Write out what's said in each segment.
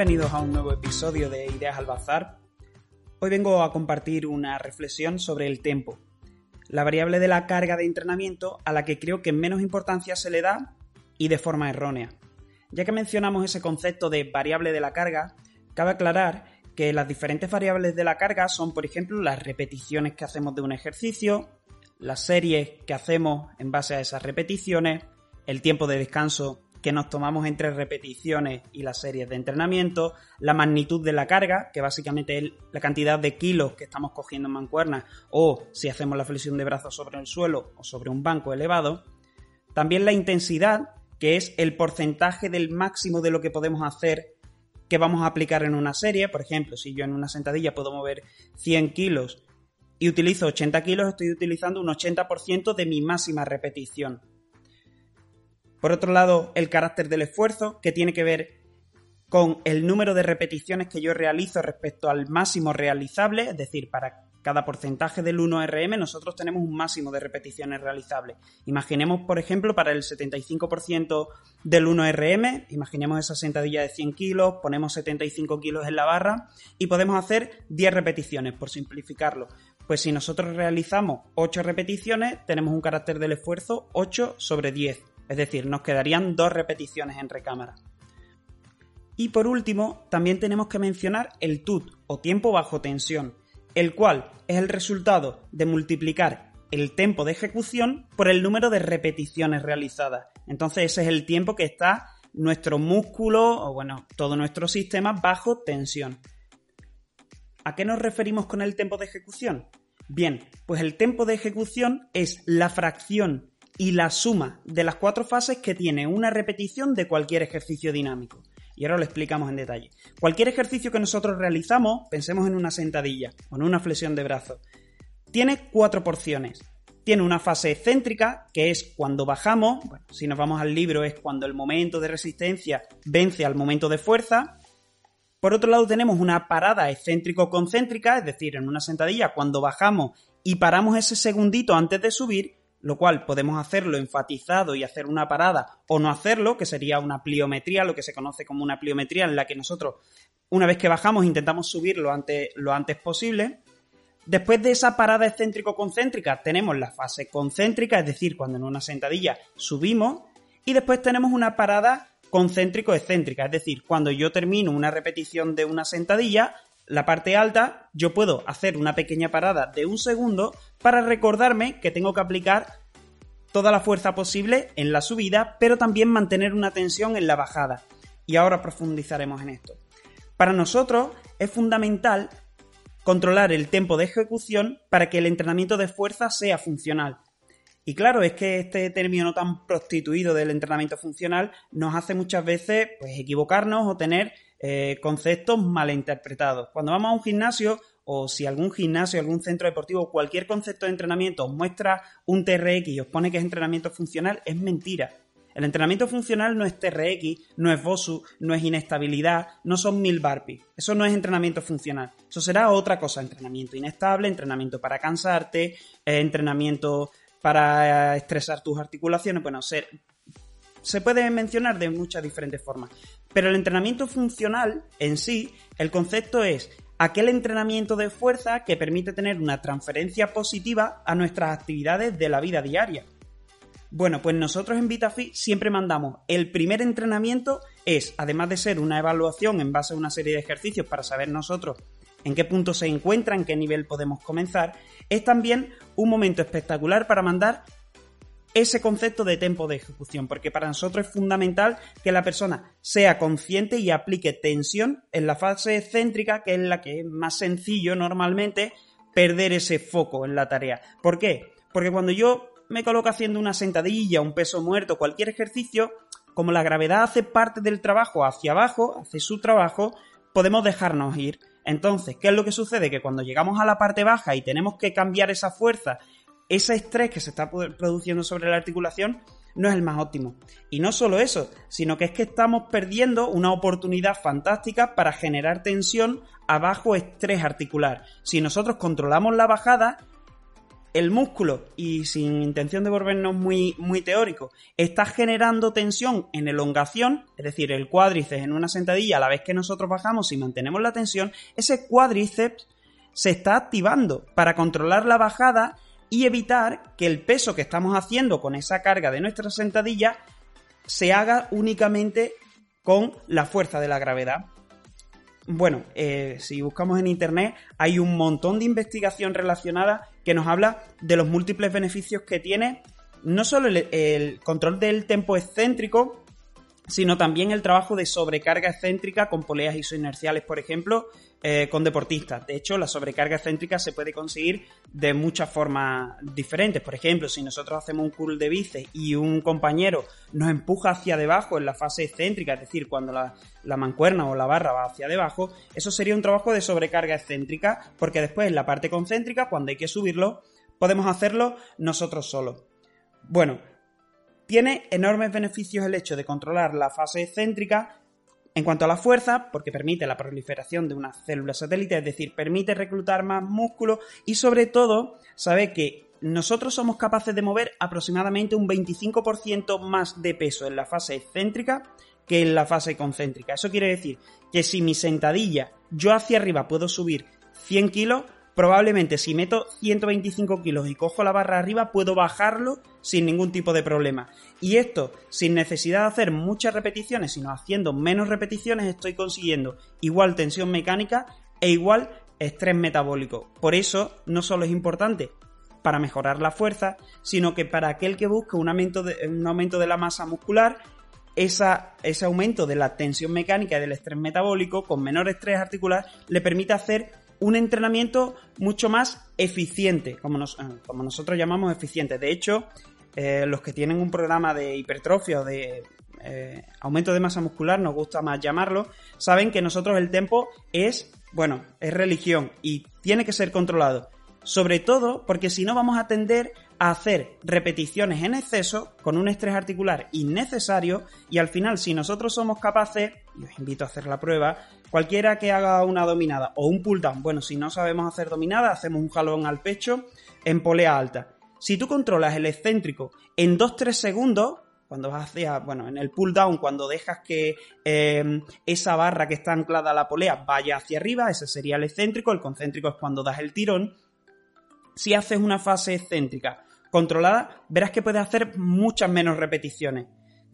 bienvenidos a un nuevo episodio de Ideas al Bazar. Hoy vengo a compartir una reflexión sobre el tempo, la variable de la carga de entrenamiento a la que creo que menos importancia se le da y de forma errónea. Ya que mencionamos ese concepto de variable de la carga, cabe aclarar que las diferentes variables de la carga son, por ejemplo, las repeticiones que hacemos de un ejercicio, las series que hacemos en base a esas repeticiones, el tiempo de descanso que nos tomamos entre repeticiones y las series de entrenamiento, la magnitud de la carga, que básicamente es la cantidad de kilos que estamos cogiendo en mancuernas, o si hacemos la flexión de brazos sobre el suelo o sobre un banco elevado. También la intensidad, que es el porcentaje del máximo de lo que podemos hacer que vamos a aplicar en una serie. Por ejemplo, si yo en una sentadilla puedo mover 100 kilos y utilizo 80 kilos, estoy utilizando un 80% de mi máxima repetición. Por otro lado, el carácter del esfuerzo, que tiene que ver con el número de repeticiones que yo realizo respecto al máximo realizable, es decir, para cada porcentaje del 1RM nosotros tenemos un máximo de repeticiones realizables. Imaginemos, por ejemplo, para el 75% del 1RM, imaginemos esa sentadilla de 100 kilos, ponemos 75 kilos en la barra y podemos hacer 10 repeticiones, por simplificarlo. Pues si nosotros realizamos 8 repeticiones, tenemos un carácter del esfuerzo 8 sobre 10. Es decir, nos quedarían dos repeticiones en recámara. Y por último, también tenemos que mencionar el TUT o tiempo bajo tensión, el cual es el resultado de multiplicar el tiempo de ejecución por el número de repeticiones realizadas. Entonces ese es el tiempo que está nuestro músculo o bueno, todo nuestro sistema bajo tensión. ¿A qué nos referimos con el tiempo de ejecución? Bien, pues el tiempo de ejecución es la fracción y la suma de las cuatro fases que tiene una repetición de cualquier ejercicio dinámico. Y ahora lo explicamos en detalle. Cualquier ejercicio que nosotros realizamos, pensemos en una sentadilla o en una flexión de brazos, tiene cuatro porciones. Tiene una fase excéntrica, que es cuando bajamos, bueno, si nos vamos al libro es cuando el momento de resistencia vence al momento de fuerza. Por otro lado tenemos una parada excéntrico-concéntrica, es decir, en una sentadilla cuando bajamos y paramos ese segundito antes de subir lo cual podemos hacerlo enfatizado y hacer una parada o no hacerlo, que sería una pliometría, lo que se conoce como una pliometría en la que nosotros, una vez que bajamos, intentamos subir lo antes, lo antes posible. Después de esa parada excéntrico-concéntrica tenemos la fase concéntrica, es decir, cuando en una sentadilla subimos, y después tenemos una parada concéntrico-excéntrica, es decir, cuando yo termino una repetición de una sentadilla, la parte alta, yo puedo hacer una pequeña parada de un segundo para recordarme que tengo que aplicar toda la fuerza posible en la subida, pero también mantener una tensión en la bajada. Y ahora profundizaremos en esto. Para nosotros es fundamental controlar el tiempo de ejecución para que el entrenamiento de fuerza sea funcional. Y claro, es que este término tan prostituido del entrenamiento funcional nos hace muchas veces pues, equivocarnos o tener eh, conceptos malinterpretados. Cuando vamos a un gimnasio o si algún gimnasio, algún centro deportivo, cualquier concepto de entrenamiento os muestra un TRX y os pone que es entrenamiento funcional, es mentira. El entrenamiento funcional no es TRX, no es BOSU, no es inestabilidad, no son mil burpees. Eso no es entrenamiento funcional. Eso será otra cosa, entrenamiento inestable, entrenamiento para cansarte, eh, entrenamiento para estresar tus articulaciones. Bueno, ser, se puede mencionar de muchas diferentes formas. Pero el entrenamiento funcional en sí, el concepto es aquel entrenamiento de fuerza que permite tener una transferencia positiva a nuestras actividades de la vida diaria. Bueno, pues nosotros en VitaFit siempre mandamos el primer entrenamiento es, además de ser una evaluación en base a una serie de ejercicios para saber nosotros en qué punto se encuentra, en qué nivel podemos comenzar, es también un momento espectacular para mandar ese concepto de tiempo de ejecución, porque para nosotros es fundamental que la persona sea consciente y aplique tensión en la fase excéntrica, que es la que es más sencillo normalmente perder ese foco en la tarea. ¿Por qué? Porque cuando yo me coloco haciendo una sentadilla, un peso muerto, cualquier ejercicio, como la gravedad hace parte del trabajo hacia abajo, hace su trabajo, podemos dejarnos ir. Entonces, ¿qué es lo que sucede? Que cuando llegamos a la parte baja y tenemos que cambiar esa fuerza ese estrés que se está produciendo sobre la articulación no es el más óptimo. Y no solo eso, sino que es que estamos perdiendo una oportunidad fantástica para generar tensión a bajo estrés articular. Si nosotros controlamos la bajada, el músculo, y sin intención de volvernos muy, muy teórico, está generando tensión en elongación, es decir, el cuádriceps en una sentadilla a la vez que nosotros bajamos y mantenemos la tensión, ese cuádriceps se está activando para controlar la bajada y evitar que el peso que estamos haciendo con esa carga de nuestra sentadilla se haga únicamente con la fuerza de la gravedad. Bueno, eh, si buscamos en internet hay un montón de investigación relacionada que nos habla de los múltiples beneficios que tiene no solo el, control del tempo excéntrico, sino también el trabajo de sobrecarga excéntrica con poleas isoinerciales, por ejemplo, eh, con deportistas. De hecho, la sobrecarga excéntrica se puede conseguir de muchas formas diferentes. Por ejemplo, si nosotros hacemos un curl de bíceps y un compañero nos empuja hacia debajo en la fase excéntrica, es decir, cuando la, la mancuerna o la barra va hacia debajo, eso sería un trabajo de sobrecarga excéntrica, porque después en la parte concéntrica, cuando hay que subirlo, podemos hacerlo nosotros solos. Bueno, tiene enormes beneficios el hecho de controlar la fase excéntrica en cuanto a la fuerza, porque permite la proliferación de una célula satélite, es decir, permite reclutar más músculo y sobre todo sabe que nosotros somos capaces de mover aproximadamente un 25% más de peso en la fase excéntrica que en la fase concéntrica. Eso quiere decir que si mi sentadilla yo hacia arriba puedo subir 100 kilos, probablemente si meto 125 kilos y cojo la barra arriba, puedo bajarlo sin ningún tipo de problema. Y esto, sin necesidad de hacer muchas repeticiones, sino haciendo menos repeticiones, estoy consiguiendo igual tensión mecánica e igual estrés metabólico. Por eso, no solo es importante para mejorar la fuerza, sino que para aquel que busque un aumento de, un aumento de la masa muscular, ese aumento de la tensión mecánica y del estrés metabólico con menor estrés articular le permite hacer un entrenamiento mucho más eficiente, como, eh, como nosotros llamamos eficiente. De hecho, eh, los que tienen un programa de hipertrofia o de eh, aumento de masa muscular, nos gusta más llamarlo, saben que nosotros el tempo es, bueno, es religión y tiene que ser controlado. Sobre todo porque si no vamos a tender a hacer repeticiones en exceso con un estrés articular innecesario y al final si nosotros somos capaces, os invito a hacer la prueba, cualquiera que haga una dominada o un pull down, bueno, si no sabemos hacer dominada, hacemos un jalón al pecho en polea alta. Si tú controlas el excéntrico en 2-3 segundos, cuando vas hacia, bueno, en el pull down, cuando dejas que eh, esa barra que está anclada a la polea vaya hacia arriba, ese sería el excéntrico, el concéntrico es cuando das el tirón. Si haces una fase excéntrica controlada, verás que puedes hacer muchas menos repeticiones.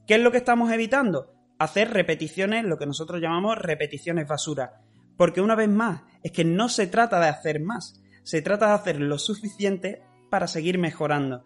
¿Qué es lo que estamos evitando? Hacer repeticiones, lo que nosotros llamamos repeticiones basura. Porque una vez más, es que no se trata de hacer más, se trata de hacer lo suficiente para seguir mejorando.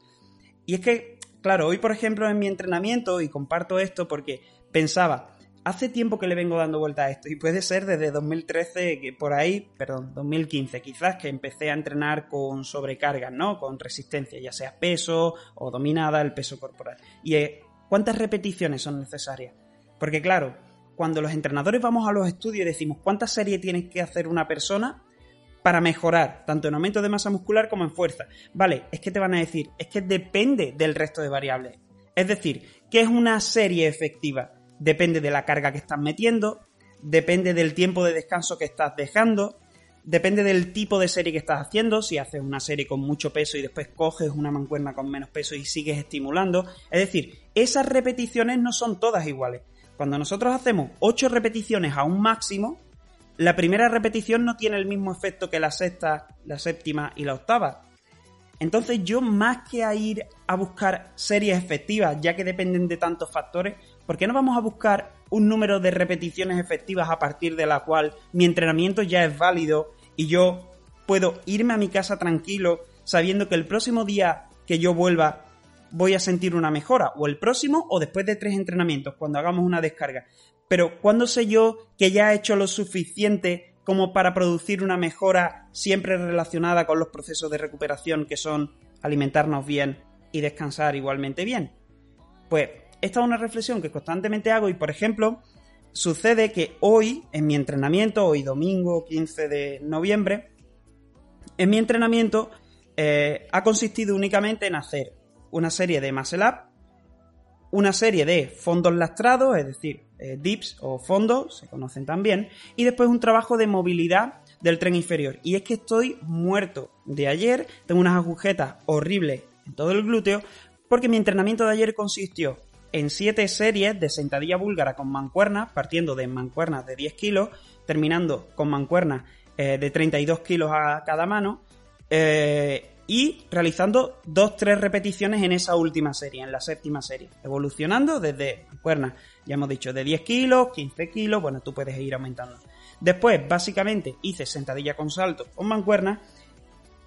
Y es que, claro, hoy por ejemplo en mi entrenamiento, y comparto esto porque pensaba, hace tiempo que le vengo dando vuelta a esto y puede ser desde 2013, que por ahí, perdón, 2015 quizás, que empecé a entrenar con sobrecargas, ¿no? Con resistencia, ya sea peso o dominada, el peso corporal. Y eh, ¿cuántas repeticiones son necesarias? Porque claro, cuando los entrenadores vamos a los estudios y decimos cuántas series tiene que hacer una persona para mejorar, tanto en aumento de masa muscular como en fuerza. Vale, es que te van a decir, es que depende del resto de variables. Es decir, ¿qué es una serie efectiva? depende de la carga que estás metiendo, depende del tiempo de descanso que estás dejando, depende del tipo de serie que estás haciendo, si haces una serie con mucho peso y después coges una mancuerna con menos peso y sigues estimulando. Es decir, esas repeticiones no son todas iguales. Cuando nosotros hacemos 8 repeticiones a un máximo, la primera repetición no tiene el mismo efecto que la sexta, la séptima y la octava. Entonces yo más que a ir a buscar series efectivas, ya que dependen de tantos factores, ¿por qué no vamos a buscar un número de repeticiones efectivas a partir de la cual mi entrenamiento ya es válido y yo puedo irme a mi casa tranquilo sabiendo que el próximo día que yo vuelva voy a sentir una mejora, o el próximo o después de tres entrenamientos, cuando hagamos una descarga. Pero ¿cuándo sé yo que ya he hecho lo suficiente como para producir una mejora siempre relacionada con los procesos de recuperación que son alimentarnos bien y descansar igualmente bien? Pues esta es una reflexión que constantemente hago y, por ejemplo, sucede que hoy, en mi entrenamiento, hoy domingo 15 de noviembre, en mi entrenamiento eh, ha consistido únicamente en hacer una serie de muscle up, una serie de fondos lastrados, es decir, eh, dips o fondos, se conocen también, y después un trabajo de movilidad del tren inferior. Y es que estoy muerto de ayer, tengo unas agujetas horribles en todo el glúteo, porque mi entrenamiento de ayer consistió en 7 series de sentadilla búlgara con mancuernas, partiendo de mancuernas de 10 kilos, terminando con mancuernas eh, de 32 kilos a cada mano, eh, y realizando 2-3 repeticiones en esa última serie, en la séptima serie, evolucionando desde mancuernas, ya hemos dicho, de 10 kilos, 15 kilos, bueno, tú puedes ir aumentando. Después, básicamente, hice sentadilla con salto con mancuernas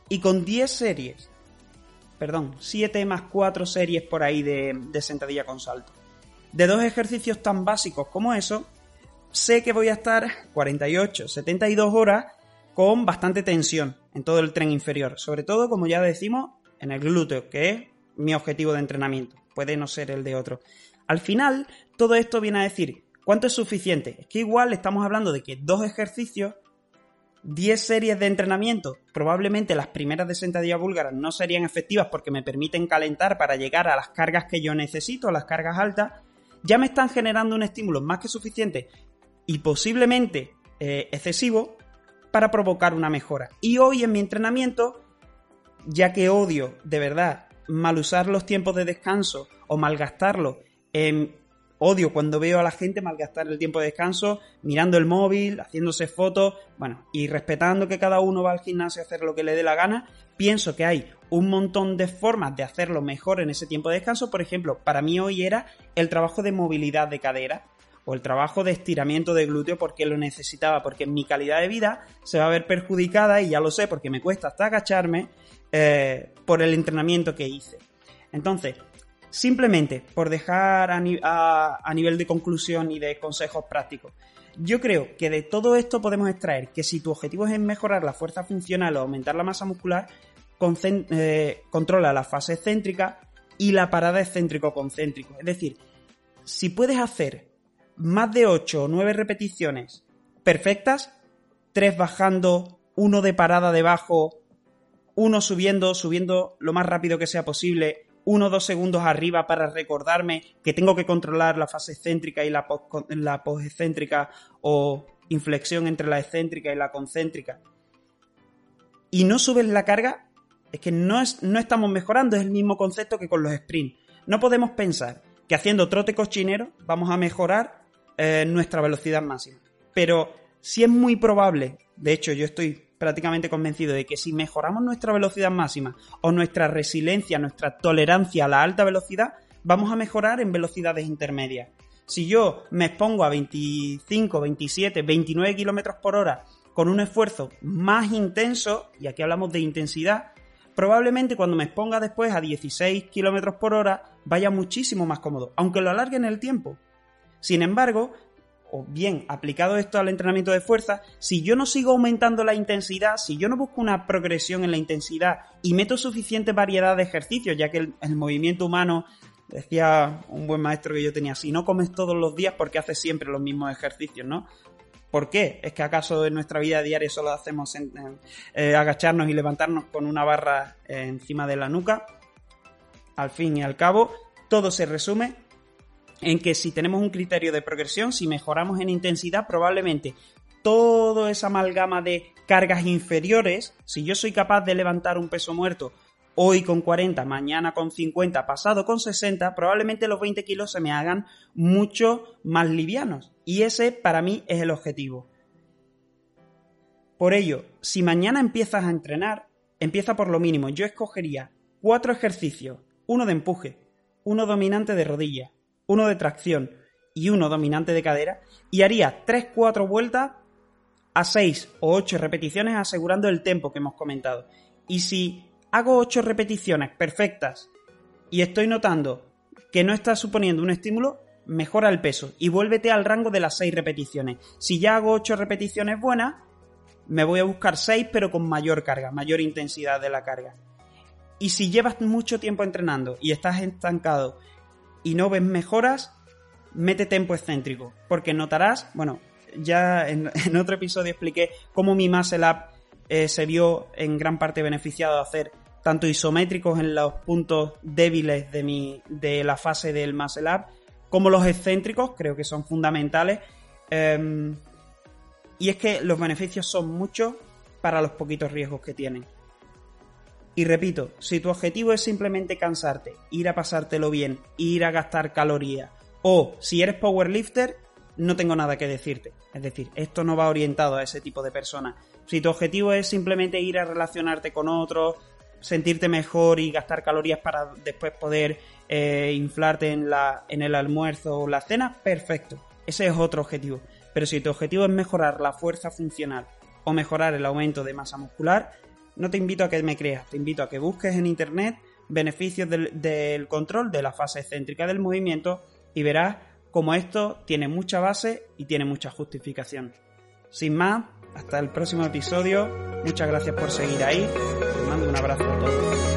y con 10 series perdón, 7 más 4 series por ahí de, sentadilla con salto. De dos ejercicios tan básicos como eso, sé que voy a estar 48, 72 horas con bastante tensión en todo el tren inferior. Sobre todo, como ya decimos, en el glúteo, que es mi objetivo de entrenamiento. Puede no ser el de otro. Al final, todo esto viene a decir, ¿cuánto es suficiente? Es que igual estamos hablando de que dos ejercicios 10 series de entrenamiento, probablemente las primeras de sentadilla búlgara no serían efectivas porque me permiten calentar para llegar a las cargas que yo necesito, a las cargas altas, ya me están generando un estímulo más que suficiente y posiblemente eh, excesivo para provocar una mejora. Y hoy en mi entrenamiento, ya que odio de verdad mal usar los tiempos de descanso o malgastarlos en Odio cuando veo a la gente malgastar el tiempo de descanso mirando el móvil, haciéndose fotos, bueno, y respetando que cada uno va al gimnasio a hacer lo que le dé la gana, pienso que hay un montón de formas de hacerlo mejor en ese tiempo de descanso. Por ejemplo, para mí hoy era el trabajo de movilidad de cadera o el trabajo de estiramiento de glúteo porque lo necesitaba, porque mi calidad de vida se va a ver perjudicada y ya lo sé porque me cuesta hasta agacharme eh, por el entrenamiento que hice. Entonces, Simplemente por dejar a, nivel de conclusión y de consejos prácticos. Yo creo que de todo esto podemos extraer que si tu objetivo es mejorar la fuerza funcional o aumentar la masa muscular, eh, controla la fase excéntrica y la parada excéntrico-concéntrico. Es decir, si puedes hacer más de 8 o 9 repeticiones perfectas, 3 bajando, 1 de parada debajo, 1 subiendo, subiendo lo más rápido que sea posible, uno o dos segundos arriba para recordarme que tengo que controlar la fase excéntrica y la, la excéntrica o inflexión entre la excéntrica y la concéntrica y no subes la carga, es que no, es, no estamos mejorando, es el mismo concepto que con los sprints. No podemos pensar que haciendo trote cochinero vamos a mejorar eh, nuestra velocidad máxima. Pero si es muy probable, de hecho yo estoy prácticamente convencido de que si mejoramos nuestra velocidad máxima o nuestra resiliencia, nuestra tolerancia a la alta velocidad, vamos a mejorar en velocidades intermedias. Si yo me expongo a 25, 27, 29 kilómetros por hora con un esfuerzo más intenso, y aquí hablamos de intensidad, probablemente cuando me exponga después a 16 kilómetros por hora vaya muchísimo más cómodo, aunque lo alargue en el tiempo. Sin embargo, o bien aplicado esto al entrenamiento de fuerza, si yo no sigo aumentando la intensidad, si yo no busco una progresión en la intensidad y meto suficiente variedad de ejercicios, ya que el, movimiento humano, decía un buen maestro que yo tenía, si no comes todos los días, ¿por qué haces siempre los mismos ejercicios, no? ¿Por qué? ¿Es que acaso en nuestra vida diaria solo hacemos eh, agacharnos y levantarnos con una barra encima de la nuca? Al fin y al cabo, todo se resume en que si tenemos un criterio de progresión, si mejoramos en intensidad, probablemente toda esa amalgama de cargas inferiores, si yo soy capaz de levantar un peso muerto hoy con 40, mañana con 50, pasado con 60, probablemente los 20 kilos se me hagan mucho más livianos. Y ese para mí es el objetivo. Por ello, si mañana empiezas a entrenar, empieza por lo mínimo. Yo escogería cuatro ejercicios, uno de empuje, uno dominante de rodilla, uno de tracción y uno dominante de cadera, y haría 3-4 vueltas a 6 o 8 repeticiones asegurando el tiempo que hemos comentado. Y si hago 8 repeticiones perfectas y estoy notando que no está suponiendo un estímulo, mejora el peso y vuélvete al rango de las 6 repeticiones. Si ya hago 8 repeticiones buenas, me voy a buscar 6 pero con mayor carga, mayor intensidad de la carga. Y si llevas mucho tiempo entrenando y estás estancado y no ves mejoras, mete tempo excéntrico, porque notarás, bueno, ya en, otro episodio expliqué cómo mi Muscle Up eh, se vio en gran parte beneficiado de hacer tanto isométricos en los puntos débiles de, mi, de la fase del Muscle Up, como los excéntricos, creo que son fundamentales. Em, Y es que los beneficios son muchos para los poquitos riesgos que tienen. Y repito, si tu objetivo es simplemente cansarte, ir a pasártelo bien, ir a gastar calorías, o si eres powerlifter, no tengo nada que decirte. Es decir, esto no va orientado a ese tipo de personas. Si tu objetivo es simplemente ir a relacionarte con otros, sentirte mejor y gastar calorías para después poder eh, inflarte en, la, en el almuerzo o la cena, perfecto. Ese es otro objetivo. Pero si tu objetivo es mejorar la fuerza funcional o mejorar el aumento de masa muscular, no te invito a que me creas, te invito a que busques en internet beneficios del, control de la fase excéntrica del movimiento y verás cómo esto tiene mucha base y tiene mucha justificación. Sin más, hasta el próximo episodio. Muchas gracias por seguir ahí. Te mando un abrazo a todos.